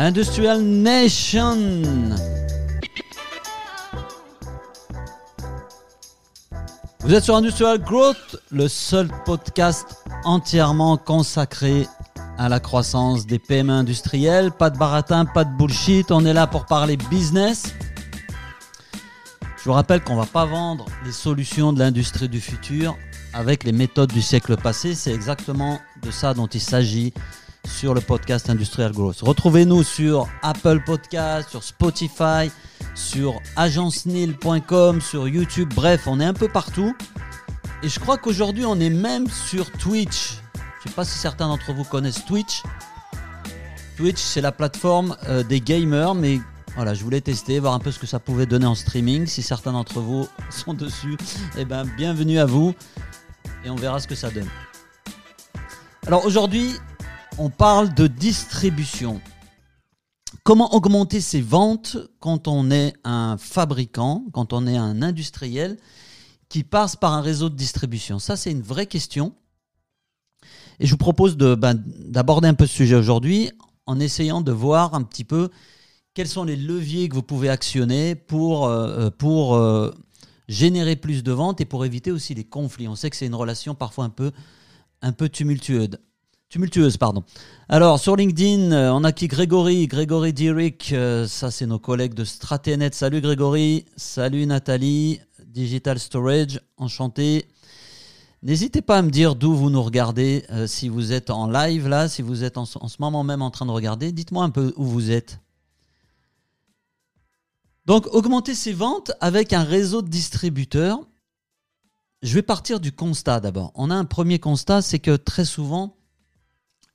Industrial Nation. Vous êtes sur Industrial Growth, le seul podcast entièrement consacré à la croissance des PME industrielles. Pas de baratin, pas de bullshit. On est là pour parler business. Je vous rappelle qu'on ne va pas vendre les solutions de l'industrie du futur avec les méthodes du siècle passé. C'est exactement de ça dont il s'agit sur le podcast Industrial Growth. Retrouvez-nous sur Apple Podcast, sur Spotify, sur agencenil.com, sur YouTube. Bref, on est un peu partout. Et je crois qu'aujourd'hui, on est même sur Twitch. Je ne sais pas si certains d'entre vous connaissent Twitch. Twitch, c'est la plateforme euh, des gamers, mais voilà, je voulais tester, voir un peu ce que ça pouvait donner en streaming. Si certains d'entre vous sont dessus, eh ben, bienvenue à vous et on verra ce que ça donne. Alors aujourd'hui, on parle de distribution. Comment augmenter ses ventes quand on est un fabricant, quand on est un industriel qui passe par un réseau de distribution? Ça, c'est une vraie question. Et je vous propose ben, d'aborder un peu ce sujet aujourd'hui en essayant de voir un petit peu quels sont les leviers que vous pouvez actionner pour, euh, euh, euh, générer plus de ventes et pour éviter aussi les conflits. On sait que c'est une relation parfois un peu tumultueuse. Tumultueuse, pardon. Alors, sur LinkedIn, euh, on a qui Grégory, Grégory Dirick, euh, ça c'est nos collègues de Straténet. Salut Grégory, salut Nathalie, Digital Storage, enchanté. N'hésitez pas à me dire d'où vous nous regardez, euh, si vous êtes en live là, si vous êtes en, en ce moment même en train de regarder, dites-moi un peu où vous êtes. Donc, augmenter ses ventes avec un réseau de distributeurs. Je vais partir du constat d'abord. On a un premier constat, c'est que très souvent,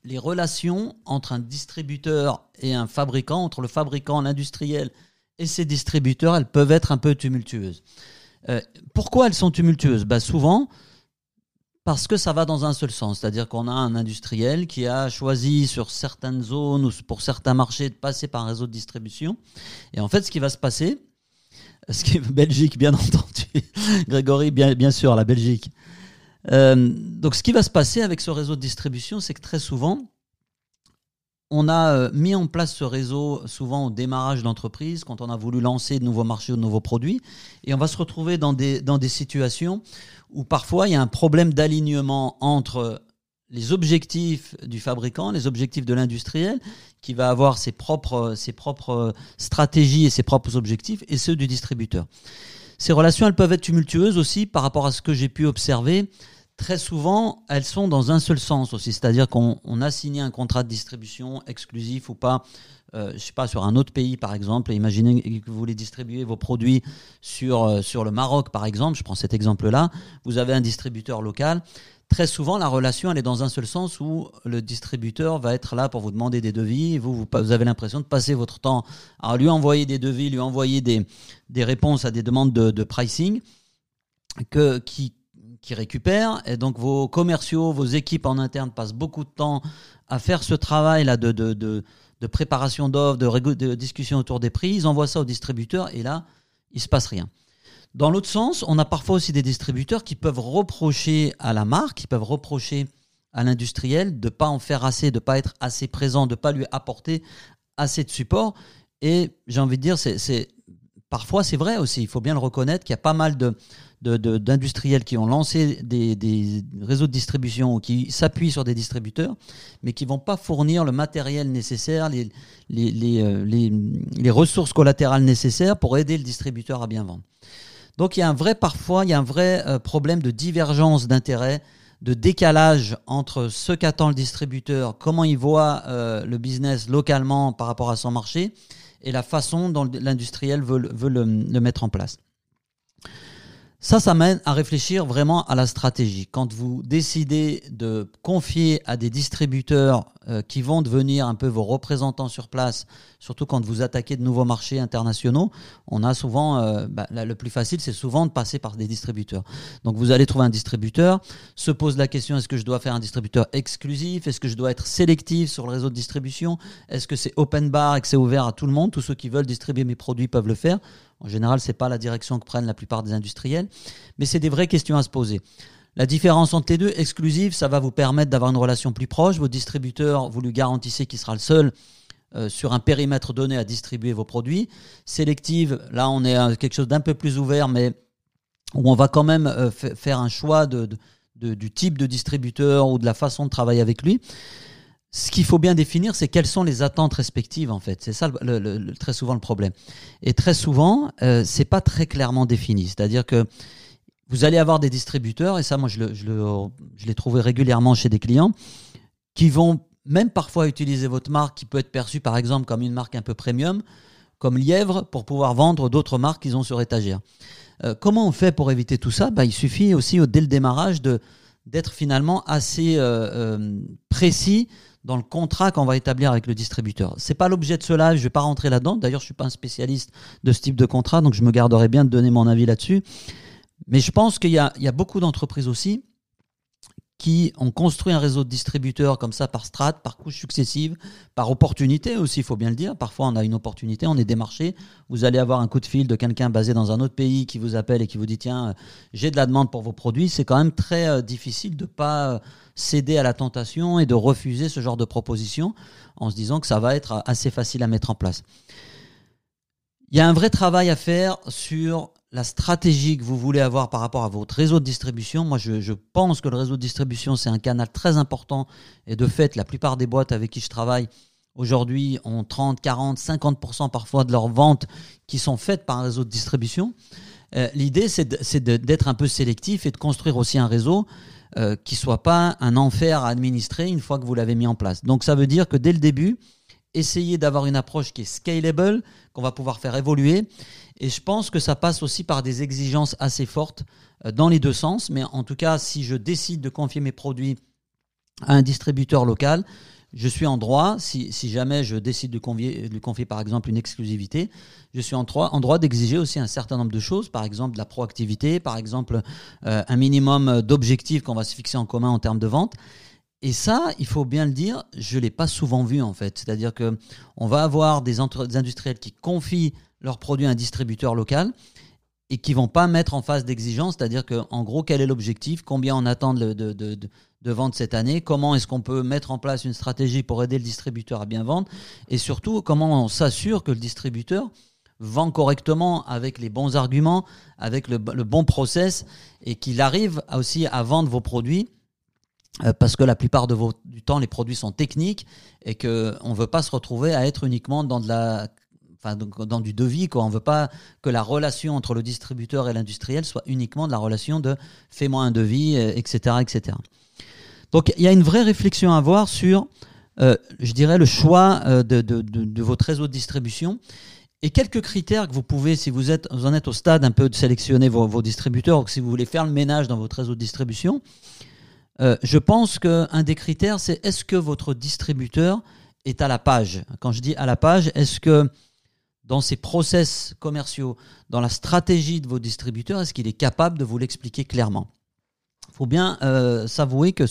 les relations entre un distributeur et un fabricant, entre le fabricant, l'industriel et ses distributeurs, elles peuvent être un peu tumultueuses. Euh, pourquoi elles sont tumultueuses? Bah Souvent, parce que ça va dans un seul sens. C'est-à-dire qu'on a un industriel qui a choisi sur certaines zones ou pour certains marchés de passer par un réseau de distribution. Et en fait, ce qui va se passer, ce qui est Belgique, bien entendu, Grégory, bien, bien sûr, la Belgique. Euh, donc, ce qui va se passer avec ce réseau de distribution, c'est que très souvent, on a euh, mis en place ce réseau souvent au démarrage d'entreprise, quand on a voulu lancer de nouveaux marchés ou de nouveaux produits, et on va se retrouver dans des, dans des situations où parfois il y a un problème d'alignement entre les objectifs du fabricant, les objectifs de l'industriel, qui va avoir ses propres, ses propres stratégies et ses propres objectifs, et ceux du distributeur. Ces relations, elles peuvent être tumultueuses aussi par rapport à ce que j'ai pu observer. Très souvent, elles sont dans un seul sens aussi, c'est-à-dire qu'on a signé un contrat de distribution exclusif ou pas, euh, je sais pas, sur un autre pays par exemple, imaginez que vous voulez distribuer vos produits sur, euh, sur le Maroc par exemple, je prends cet exemple-là, vous avez un distributeur local, très souvent la relation elle est dans un seul sens où le distributeur va être là pour vous demander des devis, vous, vous, avez l'impression de passer votre temps à lui envoyer des devis, lui envoyer des, des réponses à des demandes de, pricing, que, qui, récupèrent. Et donc vos commerciaux, vos équipes en interne passent beaucoup de temps à faire ce travail-là de, de, de, préparation d'offres, de, de, discussion autour des prix. Ils envoient ça aux distributeurs et là, il se passe rien. Dans l'autre sens, on a parfois aussi des distributeurs qui peuvent reprocher à la marque, qui peuvent reprocher à l'industriel de ne pas en faire assez, de ne pas être assez présent, de ne pas lui apporter assez de support. Et j'ai envie de dire, parfois c'est vrai aussi, il faut bien le reconnaître qu'il y a pas mal d'industriels qui ont lancé des, réseaux de distribution qui s'appuient sur des distributeurs, mais qui ne vont pas fournir le matériel nécessaire, euh, les, les, ressources collatérales nécessaires pour aider le distributeur à bien vendre. Donc il y a un vrai, parfois, il y a un vrai euh, problème de divergence d'intérêt, de décalage entre ce qu'attend le distributeur, comment il voit euh, le business localement par rapport à son marché, et la façon dont l'industriel veut le mettre en place. Ça, ça mène à réfléchir vraiment à la stratégie. Quand vous décidez de confier à des distributeurs euh, qui vont devenir un peu vos représentants sur place, surtout quand vous attaquez de nouveaux marchés internationaux, on a souvent, euh, bah, le plus facile, c'est souvent de passer par des distributeurs. Donc vous allez trouver un distributeur, se pose la question est-ce que je dois faire un distributeur exclusif? Est-ce que je dois être sélectif sur le réseau de distribution? Est-ce que c'est open bar et que c'est ouvert à tout le monde? Tous ceux qui veulent distribuer mes produits peuvent le faire. En général, ce n'est pas la direction que prennent la plupart des industriels, mais c'est des vraies questions à se poser. La différence entre les deux, exclusive, ça va vous permettre d'avoir une relation plus proche. Votre distributeur, vous lui garantissez qu'il sera le seul euh, sur un périmètre donné à distribuer vos produits. Sélective, là on est quelque chose d'un peu plus ouvert, mais où on va quand même euh, faire un choix du type de distributeur ou de la façon de travailler avec lui. Ce qu'il faut bien définir, c'est quelles sont les attentes respectives en fait. C'est ça le, très souvent le problème. Et très souvent, euh, c'est pas très clairement défini. C'est-à-dire que vous allez avoir des distributeurs, et ça, moi, je, l'ai trouvé régulièrement chez des clients, qui vont même parfois utiliser votre marque qui peut être perçue par exemple comme une marque un peu premium, comme Lièvre, pour pouvoir vendre d'autres marques qu'ils ont sur étagère. Euh, comment on fait pour éviter tout ça? Bah, Il suffit aussi dès le démarrage de, d'être finalement assez euh, euh, précis dans le contrat qu'on va établir avec le distributeur. C'est pas l'objet de cela, je ne vais pas rentrer là-dedans. D'ailleurs, je suis pas un spécialiste de ce type de contrat, donc je me garderai bien de donner mon avis là-dessus. Mais je pense qu'il y a beaucoup d'entreprises aussi qui ont construit un réseau de distributeurs comme ça par strates, par couches successives, par opportunité aussi, il faut bien le dire. Parfois, on a une opportunité, on est démarché. Vous allez avoir un coup de fil de quelqu'un basé dans un autre pays qui vous appelle et qui vous dit tiens, euh, j'ai de la demande pour vos produits. C'est quand même très euh, difficile de pas euh, céder à la tentation et de refuser ce genre de proposition en se disant que ça va être assez facile à mettre en place. Il y a un vrai travail à faire sur la stratégie que vous voulez avoir par rapport à votre réseau de distribution. Moi, je, pense que le réseau de distribution, c'est un canal très important. Et de fait, la plupart des boîtes avec qui je travaille aujourd'hui ont 30, 40, 50% parfois de leurs ventes qui sont faites par un réseau de distribution. Euh, l'idée, c'est d'être un peu sélectif et de construire aussi un réseau euh, qui soit pas un enfer à administrer une fois que vous l'avez mis en place. Donc, ça veut dire que dès le début, essayez d'avoir une approche qui est scalable, qu'on va pouvoir faire évoluer et je pense que ça passe aussi par des exigences assez fortes euh, dans les deux sens. Mais en tout cas, si je décide de confier mes produits à un distributeur local, je suis en droit, si, jamais je décide de, de lui confier par exemple une exclusivité, je suis en droit, en droit d'exiger aussi un certain nombre de choses, par exemple de la proactivité, par exemple euh, un minimum d'objectifs qu'on va se fixer en commun en termes de vente. Et ça, il faut bien le dire, je ne l'ai pas souvent vu en fait. C'est-à-dire qu'on va avoir des, industriels qui confient leurs produits à un distributeur local et qui vont pas mettre en phase d'exigence, c'est-à-dire que en gros quel est l'objectif, combien on attend de, de, vendre cette année, comment est-ce qu'on peut mettre en place une stratégie pour aider le distributeur à bien vendre, et surtout comment on s'assure que le distributeur vend correctement avec les bons arguments, avec le, bon process, et qu'il arrive aussi à vendre vos produits parce que la plupart de du temps, les produits sont techniques et qu'on ne veut pas se retrouver à être uniquement dans de la enfin dans du devis quoi. On veut pas que la relation entre le distributeur et l'industriel soit uniquement de la relation de fais-moi un devis, etc., euh, etc. Donc il y a une vraie réflexion à avoir sur, euh, je dirais, le choix euh, de, de, de, votre réseau de distribution et quelques critères que vous pouvez, si vous êtes, en êtes au stade un peu de sélectionner vos, distributeurs ou si vous voulez faire le ménage dans votre réseau de distribution. Je pense qu'un des critères, c'est est-ce que votre distributeur est à la page? Quand je dis à la page, est-ce que dans ses process commerciaux, dans la stratégie de vos distributeurs, est-ce qu'il est capable de vous l'expliquer clairement? Il faut bien euh, s'avouer que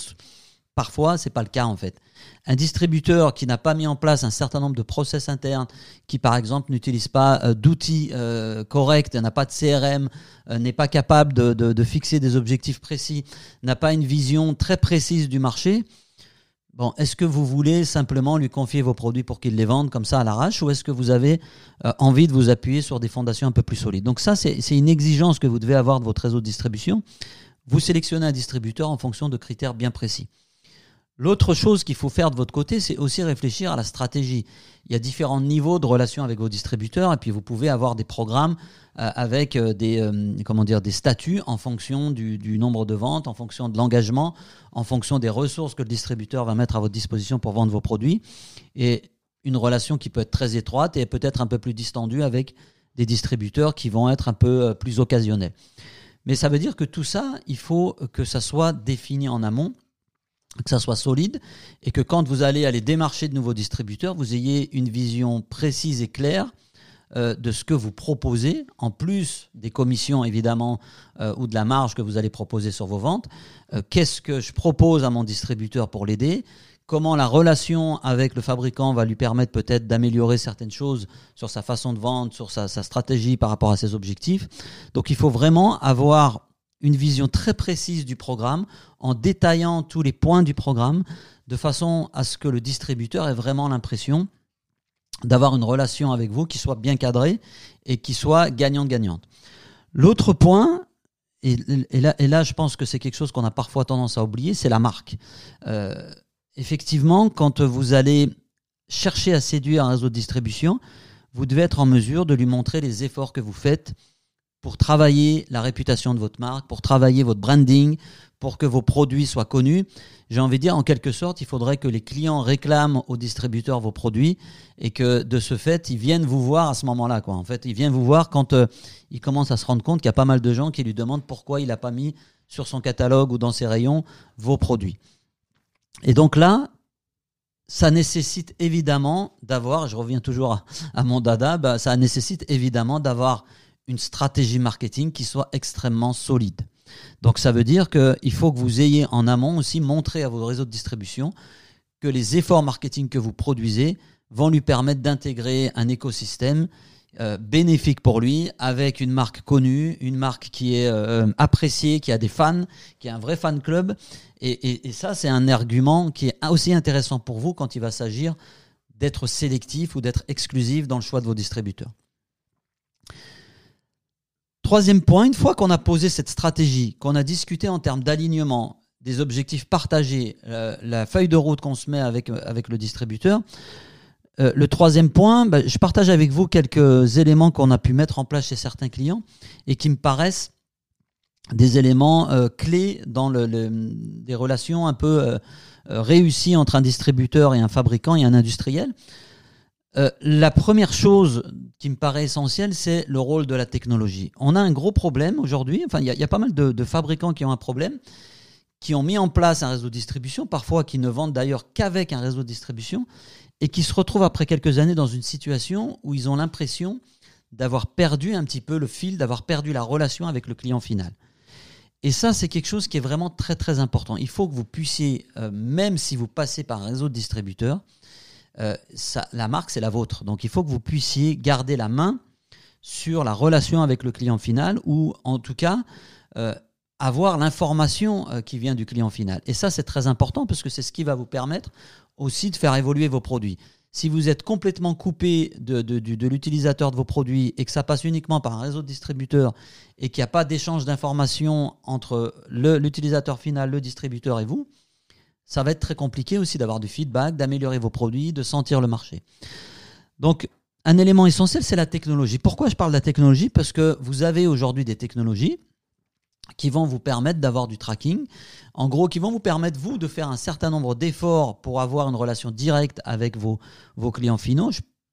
parfois, ce n'est pas le cas en fait. Un distributeur qui n'a pas mis en place un certain nombre de process internes, qui par exemple n'utilise pas euh, d'outils euh, corrects, n'a pas de CRM, n'est pas capable de, fixer des objectifs précis, n'a pas une vision très précise du marché, Bon, est-ce que vous voulez simplement lui confier vos produits pour qu'il les vende comme ça à l'arrache ou est-ce que vous avez euh, envie de vous appuyer sur des fondations un peu plus solides? Donc ça, c'est une exigence que vous devez avoir de votre réseau de distribution. Vous sélectionnez un distributeur en fonction de critères bien précis. L'autre chose qu'il faut faire de votre côté, c'est aussi réfléchir à la stratégie. Il y a différents niveaux de relations avec vos distributeurs et puis vous pouvez avoir des programmes euh, avec euh, des, euh, des statuts en fonction du, du, nombre de ventes, en fonction de l'engagement, en fonction des ressources que le distributeur va mettre à votre disposition pour vendre vos produits. Et une relation qui peut être très étroite et peut-être un peu plus distendue avec des distributeurs qui vont être un peu plus occasionnels. Mais ça veut dire que tout ça, il faut que ça soit défini en amont que ça soit solide et que quand vous allez aller démarcher de nouveaux distributeurs, vous ayez une vision précise et claire euh, de ce que vous proposez, en plus des commissions évidemment euh, ou de la marge que vous allez proposer sur vos ventes. Euh, qu'est-ce que je propose à mon distributeur pour l'aider? Comment la relation avec le fabricant va lui permettre peut-être d'améliorer certaines choses sur sa façon de vendre, sur sa, sa stratégie par rapport à ses objectifs? Donc il faut vraiment avoir une vision très précise du programme en détaillant tous les points du programme de façon à ce que le distributeur ait vraiment l'impression d'avoir une relation avec vous qui soit bien cadrée et qui soit gagnante-gagnante. L'autre point, et, là, je pense que c'est quelque chose qu'on a parfois tendance à oublier, c'est la marque. Euh, effectivement, quand vous allez chercher à séduire un réseau de distribution, vous devez être en mesure de lui montrer les efforts que vous faites pour travailler la réputation de votre marque, pour travailler votre branding, pour que vos produits soient connus. J'ai envie de dire, en quelque sorte, il faudrait que les clients réclament aux distributeurs vos produits et que de ce fait, ils viennent vous voir à ce moment-là. Quoi. En fait, ils viennent vous voir quand euh, ils commencent à se rendre compte qu'il y a pas mal de gens qui lui demandent pourquoi il n'a pas mis sur son catalogue ou dans ses rayons vos produits. Et donc là, ça nécessite évidemment d'avoir, je reviens toujours à, mon dada, bah, ça nécessite évidemment d'avoir une stratégie marketing qui soit extrêmement solide. Donc ça veut dire qu'il faut que vous ayez en amont aussi montré à vos réseaux de distribution que les efforts marketing que vous produisez vont lui permettre d'intégrer un écosystème euh, bénéfique pour lui, avec une marque connue, une marque qui est euh, appréciée, qui a des fans, qui a un vrai fan club. Et, et ça, c'est un argument qui est aussi intéressant pour vous quand il va s'agir d'être sélectif ou d'être exclusif dans le choix de vos distributeurs. Troisième point, une fois qu'on a posé cette stratégie, qu'on a discuté en termes d'alignement, des objectifs partagés, euh, la feuille de route qu'on se met avec, avec le distributeur, euh, le troisième point, bah, je partage avec vous quelques éléments qu'on a pu mettre en place chez certains clients et qui me paraissent des éléments euh, clés dans le, des relations un peu réussies entre un distributeur et un fabricant et un industriel. Euh, la première chose qui me paraît essentielle, c'est le rôle de la technologie. On a un gros problème aujourd'hui, enfin il y, a pas mal de, fabricants qui ont un problème, qui ont mis en place un réseau de distribution, parfois qui ne vendent d'ailleurs qu'avec un réseau de distribution, et qui se retrouvent après quelques années dans une situation où ils ont l'impression d'avoir perdu un petit peu le fil, d'avoir perdu la relation avec le client final. Et ça, c'est quelque chose qui est vraiment très très important. Il faut que vous puissiez, euh, même si vous passez par un réseau de distributeurs, euh, la marque, c'est la vôtre. Donc il faut que vous puissiez garder la main sur la relation avec le client final ou en tout cas euh, avoir l'information euh, qui vient du client final. Et ça, c'est très important parce que c'est ce qui va vous permettre aussi de faire évoluer vos produits. Si vous êtes complètement coupé de, de l'utilisateur de vos produits et que ça passe uniquement par un réseau de distributeurs et qu'il n'y a pas d'échange d'informations entre l'utilisateur final, le distributeur et vous, ça va être très compliqué aussi d'avoir du feedback, d'améliorer vos produits, de sentir le marché. Donc, un élément essentiel, c'est la technologie. Pourquoi je parle de la technologie? Parce que vous avez aujourd'hui des technologies qui vont vous permettre d'avoir du tracking. En gros, qui vont vous permettre, vous, de faire un certain nombre d'efforts pour avoir une relation directe avec vos, clients finaux.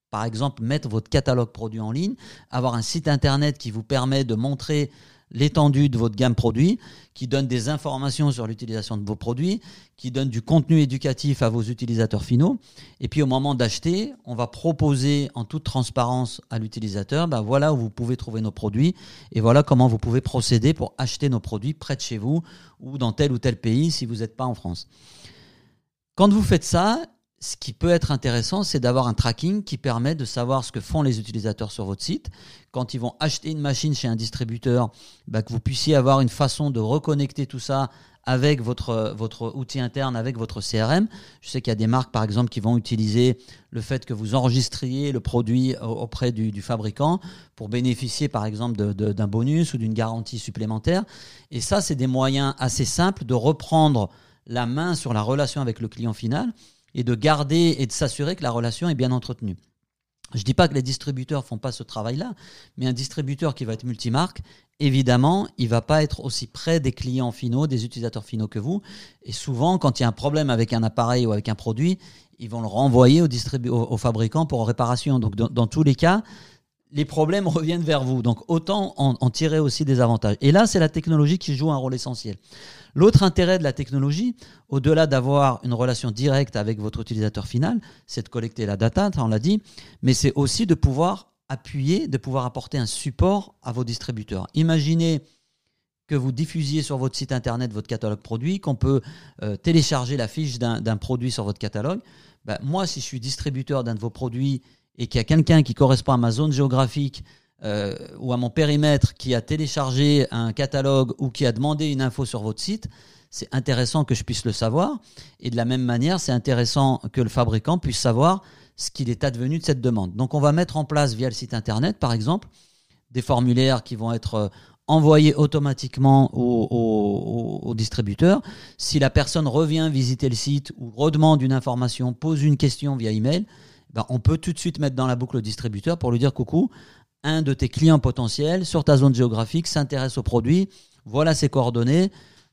par exemple, mettre votre catalogue produit en ligne, avoir un site internet qui vous permet de montrer l'étendue de votre gamme produit, qui donne des informations sur l'utilisation de vos produits, qui donne du contenu éducatif à vos utilisateurs finaux. Et puis au moment d'acheter, on va proposer en toute transparence à l'utilisateur, ben voilà où vous pouvez trouver nos produits et voilà comment vous pouvez procéder pour acheter nos produits près de chez vous ou dans tel ou tel pays si vous n'êtes pas en France. Quand vous faites ça, ce qui peut être intéressant, c'est d'avoir un tracking qui permet de savoir ce que font les utilisateurs sur votre site. Quand ils vont acheter une machine chez un distributeur, bah, que vous puissiez avoir une façon de reconnecter tout ça avec votre, votre outil interne, avec votre CRM. Je sais qu'il y a des marques, par exemple, qui vont utiliser le fait que vous enregistriez le produit auprès du, fabricant pour bénéficier, par exemple, d'un bonus ou d'une garantie supplémentaire. Et ça, c'est des moyens assez simples de reprendre la main sur la relation avec le client final et de garder et de s'assurer que la relation est bien entretenue. Je ne dis pas que les distributeurs font pas ce travail-là, mais un distributeur qui va être multimarque, évidemment, il va pas être aussi près des clients finaux, des utilisateurs finaux que vous. Et souvent, quand il y a un problème avec un appareil ou avec un produit, ils vont le renvoyer au, au, fabricant pour réparation. Donc, dans, tous les cas, les problèmes reviennent vers vous. Donc, autant en tirer aussi des avantages. Et là, c'est la technologie qui joue un rôle essentiel. L'autre intérêt de la technologie, au-delà d'avoir une relation directe avec votre utilisateur final, c'est de collecter la data, on l'a dit, mais c'est aussi de pouvoir appuyer, de pouvoir apporter un support à vos distributeurs. Imaginez que vous diffusiez sur votre site internet votre catalogue produit, qu'on peut euh, télécharger la fiche d'un produit sur votre catalogue. Ben, moi, si je suis distributeur d'un de vos produits et qu'il y a quelqu'un qui correspond à ma zone géographique euh, ou à mon périmètre qui a téléchargé un catalogue ou qui a demandé une info sur votre site, c'est intéressant que je puisse le savoir. Et de la même manière, c'est intéressant que le fabricant puisse savoir ce qu'il est advenu de cette demande. Donc on va mettre en place via le site internet, par exemple, des formulaires qui vont être euh, envoyés automatiquement au, distributeur. Si la personne revient visiter le site ou redemande une information, pose une question via email, ben on peut tout de suite mettre dans la boucle le distributeur pour lui dire coucou, un de tes clients potentiels sur ta zone géographique s'intéresse au produit, voilà ses coordonnées,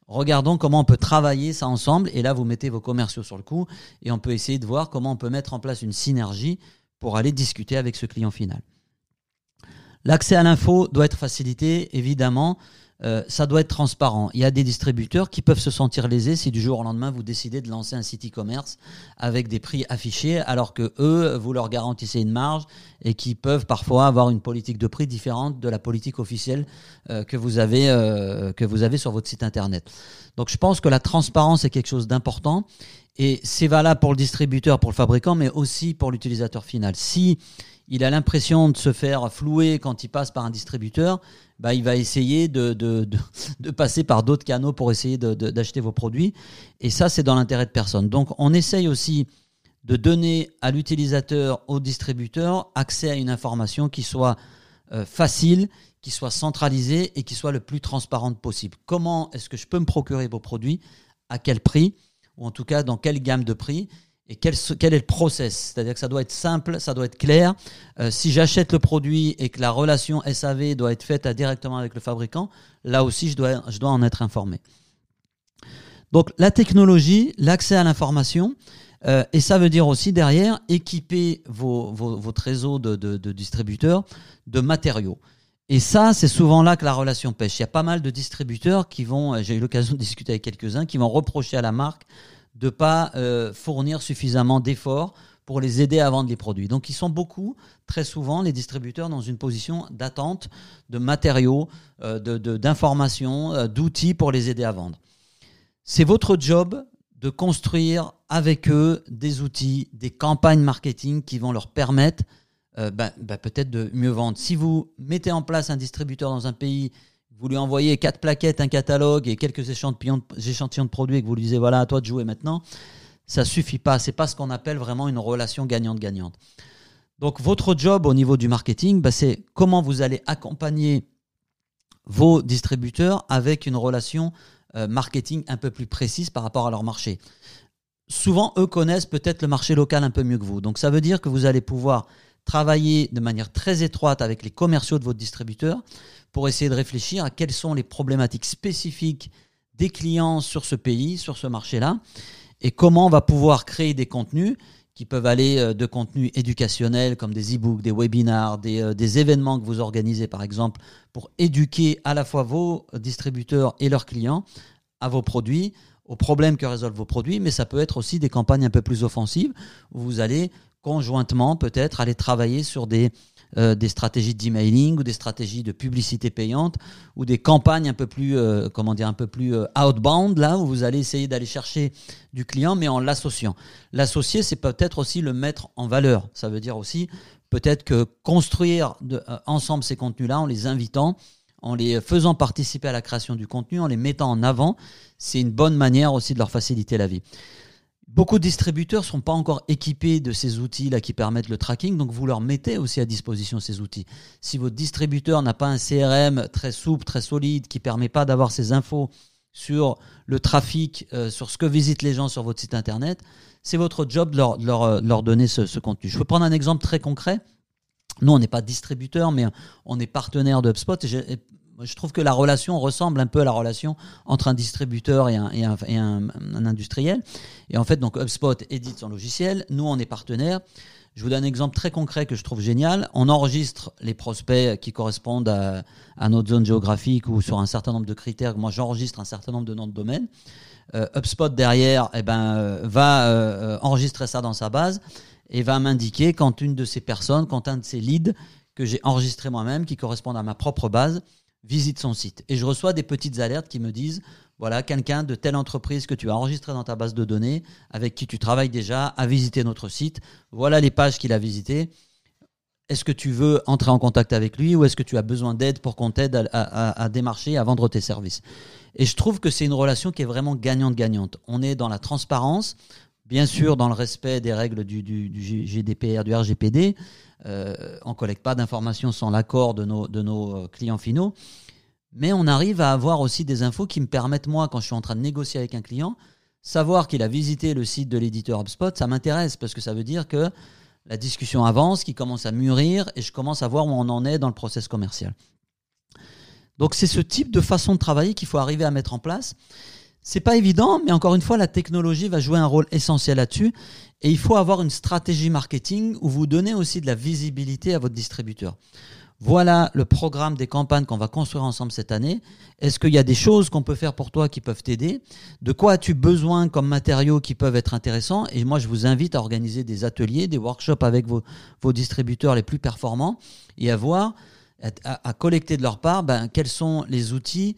Regardons comment on peut travailler ça ensemble. Et là, vous mettez vos commerciaux sur le coup et on peut essayer de voir comment on peut mettre en place une synergie pour aller discuter avec ce client final. L'accès à l'info doit être facilité, évidemment. Euh, ça doit être transparent. Il y a des distributeurs qui peuvent se sentir lésés si du jour au lendemain vous décidez de lancer un site e-commerce avec des prix affichés, alors que eux, vous leur garantissez une marge et qui peuvent parfois avoir une politique de prix différente de la politique officielle euh, que vous avez euh, que vous avez sur votre site internet. Donc je pense que la transparence est quelque chose d'important et c'est valable pour le distributeur, pour le fabricant, mais aussi pour l'utilisateur final. Si il a l'impression de se faire flouer quand il passe par un distributeur, bah, il va essayer de, passer par d'autres canaux pour essayer d'acheter vos produits. Et ça, c'est dans l'intérêt de personne. Donc, on essaye aussi de donner à l'utilisateur, au distributeur, accès à une information qui soit euh, facile, qui soit centralisée et qui soit le plus transparente possible. Comment est-ce que je peux me procurer vos produits? À quel prix? Ou en tout cas, dans quelle gamme de prix? Et quel, est le process? C'est-à-dire que ça doit être simple, ça doit être clair. Euh, si j'achète le produit et que la relation SAV doit être faite directement avec le fabricant, là aussi, je dois, en être informé. Donc la technologie, l'accès à l'information, euh, et ça veut dire aussi derrière équiper votre réseau de, de, de, distributeurs de matériaux. Et ça, c'est souvent là que la relation pêche. Il y a pas mal de distributeurs qui vont, euh, j'ai eu l'occasion de discuter avec quelques-uns, qui vont reprocher à la marque de ne pas euh, fournir suffisamment d'efforts pour les aider à vendre les produits. Donc ils sont beaucoup, très souvent, les distributeurs dans une position d'attente de matériaux, euh, d'informations, euh, d'outils pour les aider à vendre. C'est votre job de construire avec eux des outils, des campagnes marketing qui vont leur permettre ben, ben, peut-être de mieux vendre. Si vous mettez en place un distributeur dans un pays vous lui envoyez quatre plaquettes, un catalogue et quelques échantillons de, produits et que vous lui disiez voilà, à toi de jouer maintenant, ça suffit pas. C'est pas ce qu'on appelle vraiment une relation gagnante-gagnante. Donc votre job au niveau du marketing, bah, c'est comment vous allez accompagner vos distributeurs avec une relation euh, marketing un peu plus précise par rapport à leur marché. Souvent, eux connaissent peut-être le marché local un peu mieux que vous. Donc ça veut dire que vous allez pouvoir travailler de manière très étroite avec les commerciaux de votre distributeur pour essayer de réfléchir à quelles sont les problématiques spécifiques des clients sur ce pays, sur ce marché-là, et comment on va pouvoir créer des contenus qui peuvent aller euh, de contenus éducationnels comme des e-books, des webinars, des, euh, des, événements que vous organisez par exemple pour éduquer à la fois vos distributeurs et leurs clients à vos produits, aux problèmes que résolvent vos produits, mais ça peut être aussi des campagnes un peu plus offensives où vous allez conjointement peut-être aller travailler sur des, euh, des stratégies d'emailing ou des stratégies de publicité payante ou des campagnes un peu plus, euh, comment dire, un peu plus euh, outbound, là, où vous allez essayer d'aller chercher du client, mais en l'associant. L'associer, c'est peut-être aussi le mettre en valeur. Ça veut dire aussi peut-être que construire ensemble ces contenus-là en les invitant, en les faisant participer à la création du contenu, en les mettant en avant, c'est une bonne manière aussi de leur faciliter la vie. Beaucoup de distributeurs ne sont pas encore équipés de ces outils-là qui permettent le tracking, donc vous leur mettez aussi à disposition ces outils. Si votre distributeur n'a pas un CRM très souple, très solide, qui ne permet pas d'avoir ces infos sur le trafic, euh, sur ce que visitent les gens sur votre site internet, c'est votre job de leur, euh, donner ce, contenu. Je peux prendre un exemple très concret. Nous, on n'est pas distributeur, mais on est partenaire de HubSpot. Je trouve que la relation ressemble un peu à la relation entre un distributeur et un, et un, industriel. Et en fait, donc HubSpot édite son logiciel. Nous, on est partenaire. Je vous donne un exemple très concret que je trouve génial. On enregistre les prospects qui correspondent à, notre zone géographique ou sur un certain nombre de critères. Moi, j'enregistre un certain nombre de noms de domaine. Euh, HubSpot derrière eh ben, euh, va euh, enregistrer ça dans sa base et va m'indiquer quand une de ces personnes, quand un de ces leads que j'ai enregistré moi-même, qui correspondent à ma propre base, visite son site. Et je reçois des petites alertes qui me disent, voilà, quelqu'un de telle entreprise que tu as enregistré dans ta base de données, avec qui tu travailles déjà, a visité notre site. Voilà les pages qu'il a visitées. Est-ce que tu veux entrer en contact avec lui ou est-ce que tu as besoin d'aide pour qu'on t'aide à, à, démarcher, à vendre tes services? Et je trouve que c'est une relation qui est vraiment gagnante-gagnante. On est dans la transparence. Bien sûr dans le respect des règles du, GDPR, du RGPD. Euh, on ne collecte pas d'informations sans l'accord de nos, de nos euh, clients finaux. Mais on arrive à avoir aussi des infos qui me permettent, moi, quand je suis en train de négocier avec un client, savoir qu'il a visité le site de l'éditeur HubSpot, ça m'intéresse parce que ça veut dire que la discussion avance, qu'il commence à mûrir et je commence à voir où on en est dans le process commercial. Donc c'est ce type de façon de travailler qu'il faut arriver à mettre en place. C'est pas évident, mais encore une fois, la technologie va jouer un rôle essentiel là-dessus. Et il faut avoir une stratégie marketing où vous donnez aussi de la visibilité à votre distributeur. Voilà le programme des campagnes qu'on va construire ensemble cette année. Est-ce qu'il y a des choses qu'on peut faire pour toi qui peuvent t'aider? De quoi as-tu besoin comme matériaux qui peuvent être intéressants? Et moi, je vous invite à organiser des ateliers, des workshops avec vos, distributeurs les plus performants et à voir, à, collecter de leur part ben, quels sont les outils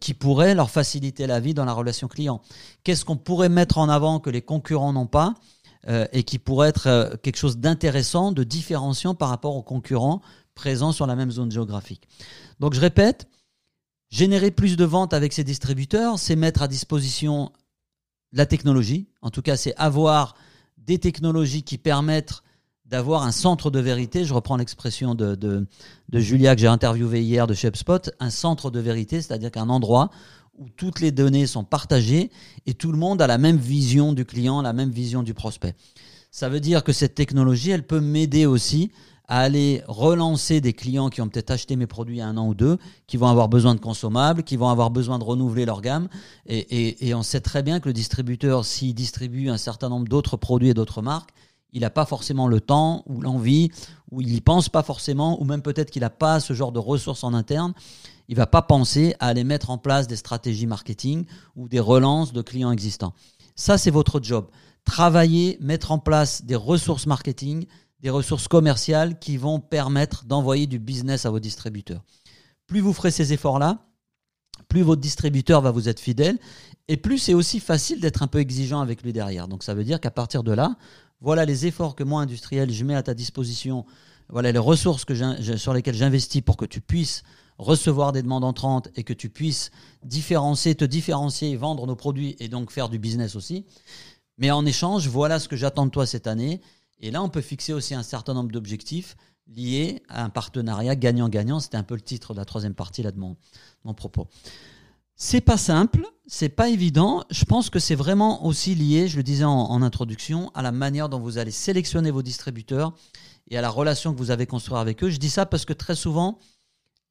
qui pourraient leur faciliter la vie dans la relation client. Qu'est-ce qu'on pourrait mettre en avant que les concurrents n'ont pas euh, et qui pourrait être euh, quelque chose d'intéressant, de différenciant par rapport aux concurrents présents sur la même zone géographique? Donc je répète, générer plus de ventes avec ces distributeurs, c'est mettre à disposition la technologie. En tout cas, c'est avoir des technologies qui permettent d'avoir un centre de vérité. Je reprends l'expression de, de, Julia que j'ai interviewé hier de chez HubSpot, un centre de vérité, c'est-à-dire qu'un endroit où toutes les données sont partagées et tout le monde a la même vision du client, la même vision du prospect. Ça veut dire que cette technologie, elle peut m'aider aussi à aller relancer des clients qui ont peut-être acheté mes produits il y a un an ou deux, qui vont avoir besoin de consommables, qui vont avoir besoin de renouveler leur gamme. Et, et on sait très bien que le distributeur, s'il distribue un certain nombre d'autres produits et d'autres marques, il n'a pas forcément le temps ou l'envie, ou il n'y pense pas forcément, ou même peut-être qu'il n'a pas ce genre de ressources en interne. Il va pas penser à aller mettre en place des stratégies marketing ou des relances de clients existants. Ça, c'est votre job. Travailler, mettre en place des ressources marketing, des ressources commerciales qui vont permettre d'envoyer du business à vos distributeurs. Plus vous ferez ces efforts-là, plus votre distributeur va vous être fidèle et plus c'est aussi facile d'être un peu exigeant avec lui derrière. Donc ça veut dire qu'à partir de là, voilà les efforts que moi, industriel, je mets à ta disposition, voilà les ressources sur lesquelles j'investis pour que tu puisses recevoir des demandes entrantes et que tu puisses différencier, te différencier, vendre nos produits et donc faire du business aussi. Mais en échange, voilà ce que j'attends de toi cette année et là, on peut fixer aussi un certain nombre d'objectifs liés à un partenariat gagnant-gagnant. C'était un peu le titre de la troisième partie là, de mon, mon propos. C'est pas simple, c'est pas évident. Je pense que c'est vraiment aussi lié, je le disais en, introduction, à la manière dont vous allez sélectionner vos distributeurs et à la relation que vous avez construite avec eux. Je dis ça parce que très souvent,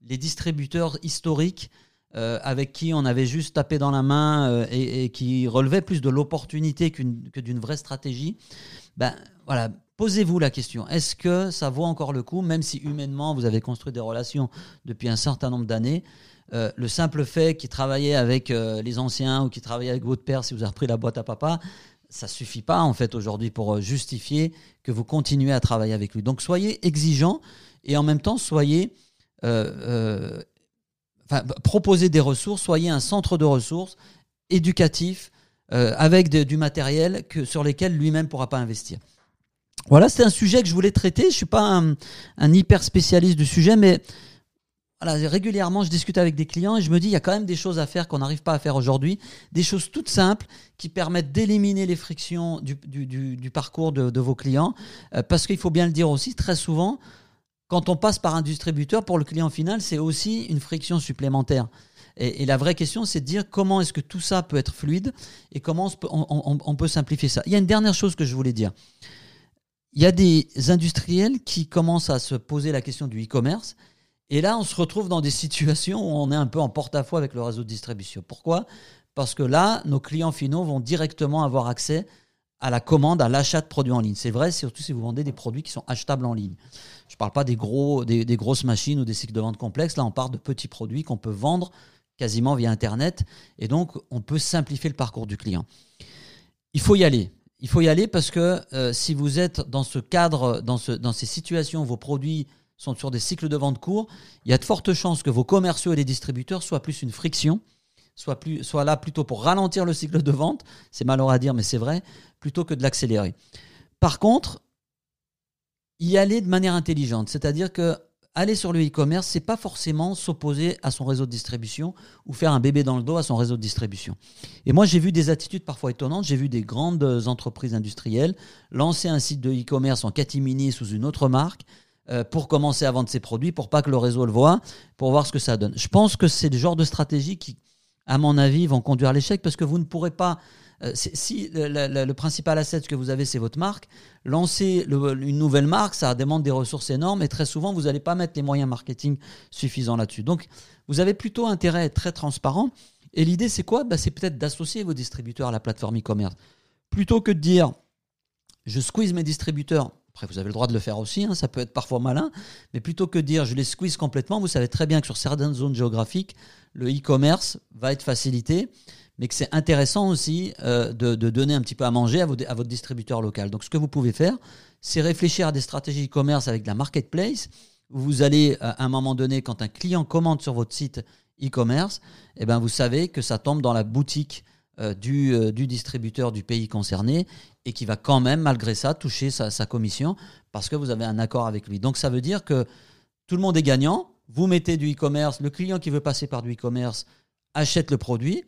les distributeurs historiques euh, avec qui on avait juste tapé dans la main euh, et, qui relevaient plus de l'opportunité que d'une vraie stratégie, ben voilà, posez-vous la question. Est-ce que ça vaut encore le coup, même si humainement vous avez construit des relations depuis un certain nombre d'années euh, le simple fait qu'il travaillait avec euh, les anciens ou qu'il travaillait avec votre père si vous avez repris la boîte à papa, ça suffit pas en fait aujourd'hui pour euh, justifier que vous continuez à travailler avec lui. Donc soyez exigeant et en même temps soyez proposez des ressources, soyez un centre de ressources éducatif avec du matériel que, sur lesquels lui-même ne pourra pas investir. Voilà, c'est un sujet que je voulais traiter. Je ne suis pas un, hyper spécialiste du sujet, mais régulièrement, je discute avec des clients et je me dis, il y a quand même des choses à faire qu'on n'arrive pas à faire aujourd'hui, des choses toutes simples qui permettent d'éliminer les frictions du, parcours de, vos clients. Euh, parce qu'il faut bien le dire aussi, très souvent, quand on passe par un distributeur, pour le client final, c'est aussi une friction supplémentaire. Et, la vraie question, c'est de dire comment est-ce que tout ça peut être fluide et comment on peut simplifier ça. Il y a une dernière chose que je voulais dire. Il y a des industriels qui commencent à se poser la question du e-commerce. Et là, on se retrouve dans des situations où on est un peu en porte-à-faux avec le réseau de distribution. Pourquoi? Parce que là, nos clients finaux vont directement avoir accès à la commande, à l'achat de produits en ligne. C'est vrai, surtout si vous vendez des produits qui sont achetables en ligne. Je ne parle pas des, gros, des, des, grosses machines ou des cycles de vente complexes. Là, on parle de petits produits qu'on peut vendre quasiment via Internet. Et donc, on peut simplifier le parcours du client. Il faut y aller. Il faut y aller parce que euh, si vous êtes dans ce cadre, dans, ce, dans ces situations vos produits sont sur des cycles de vente courts, il y a de fortes chances que vos commerciaux et les distributeurs soient plus une friction, soient, plus, soient là plutôt pour ralentir le cycle de vente, c'est malheureux à dire mais c'est vrai, plutôt que de l'accélérer. Par contre, y aller de manière intelligente, c'est-à-dire que aller sur le e-commerce, c'est pas forcément s'opposer à son réseau de distribution ou faire un bébé dans le dos à son réseau de distribution. Et moi, j'ai vu des attitudes parfois étonnantes. J'ai vu des grandes entreprises industrielles lancer un site de e-commerce en catimini sous une autre marque euh, pour commencer à vendre ses produits, pour pas que le réseau le voit, pour voir ce que ça donne. Je pense que c'est le genre de stratégie qui, à mon avis, vont conduire à l'échec parce que vous ne pourrez pas euh, si le, principal asset que vous avez, c'est votre marque, lancer une nouvelle marque, ça demande des ressources énormes et très souvent, vous n'allez pas mettre les moyens marketing suffisants là-dessus. Donc, vous avez plutôt intérêt à être très transparent. Et l'idée, c'est quoi? Bah, C'est peut-être d'associer vos distributeurs à la plateforme e-commerce. Plutôt que de dire, je squeeze mes distributeurs, après, vous avez le droit de le faire aussi, hein, ça peut être parfois malin, mais plutôt que de dire je les squeeze complètement, vous savez très bien que sur certaines zones géographiques, le e-commerce va être facilité mais que c'est intéressant aussi euh, de, donner un petit peu à manger à, votre distributeur local. Donc ce que vous pouvez faire, c'est réfléchir à des stratégies e-commerce avec la marketplace. Vous allez, à un moment donné, quand un client commande sur votre site e-commerce, eh ben, vous savez que ça tombe dans la boutique euh, euh, du, distributeur du pays concerné et qui va quand même, malgré ça, toucher sa, sa commission parce que vous avez un accord avec lui. Donc ça veut dire que tout le monde est gagnant. Vous mettez du e-commerce, le client qui veut passer par du e-commerce achète le produit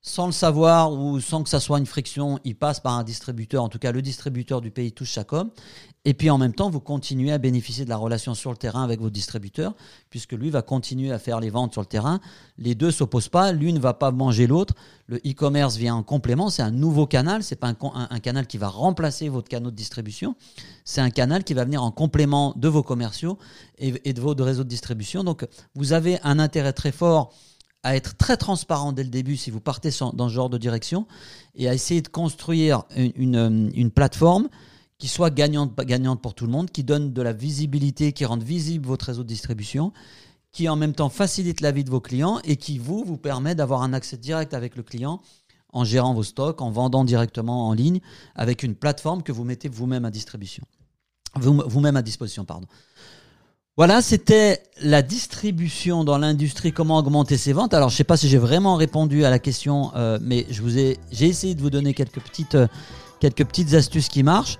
sans le savoir ou sans que ça soit une friction, il passe par un distributeur, en tout cas le distributeur du pays touche sa com. Et puis en même temps, vous continuez à bénéficier de la relation sur le terrain avec votre distributeur, puisque lui va continuer à faire les ventes sur le terrain. Les deux s'opposent pas, l'une ne va pas manger l'autre. Le e-commerce vient en complément, c'est un nouveau canal, c'est pas un, canal qui va remplacer votre canal de distribution, c'est un canal qui va venir en complément de vos commerciaux et, et de vos réseaux de distribution. Donc vous avez un intérêt très fort à être très transparent dès le début si vous partez dans ce genre de direction et à essayer de construire une, une, plateforme qui soit gagnante, gagnante pour tout le monde, qui donne de la visibilité, qui rende visible votre réseau de distribution, qui en même temps facilite la vie de vos clients et qui vous, vous permet d'avoir un accès direct avec le client en gérant vos stocks, en vendant directement en ligne avec une plateforme que vous mettez vous-même à distribution. Vous-même à disposition, pardon. Voilà, c'était la distribution dans l'industrie, comment augmenter ses ventes. Alors, je ne sais pas si j'ai vraiment répondu à la question, euh, mais j'ai essayé de vous donner quelques petites, euh, astuces qui marchent.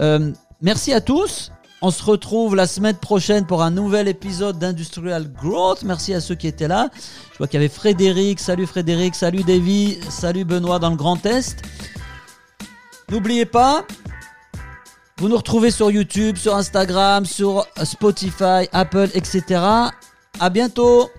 Euh, merci à tous. On se retrouve la semaine prochaine pour un nouvel épisode d'Industrial Growth. Merci à ceux qui étaient là. Je vois qu'il y avait Frédéric. Salut Frédéric. Salut Davy. Salut Benoît dans le Grand Est. N'oubliez pas, vous nous retrouvez sur YouTube, sur Instagram, sur Spotify, Apple, etc. À bientôt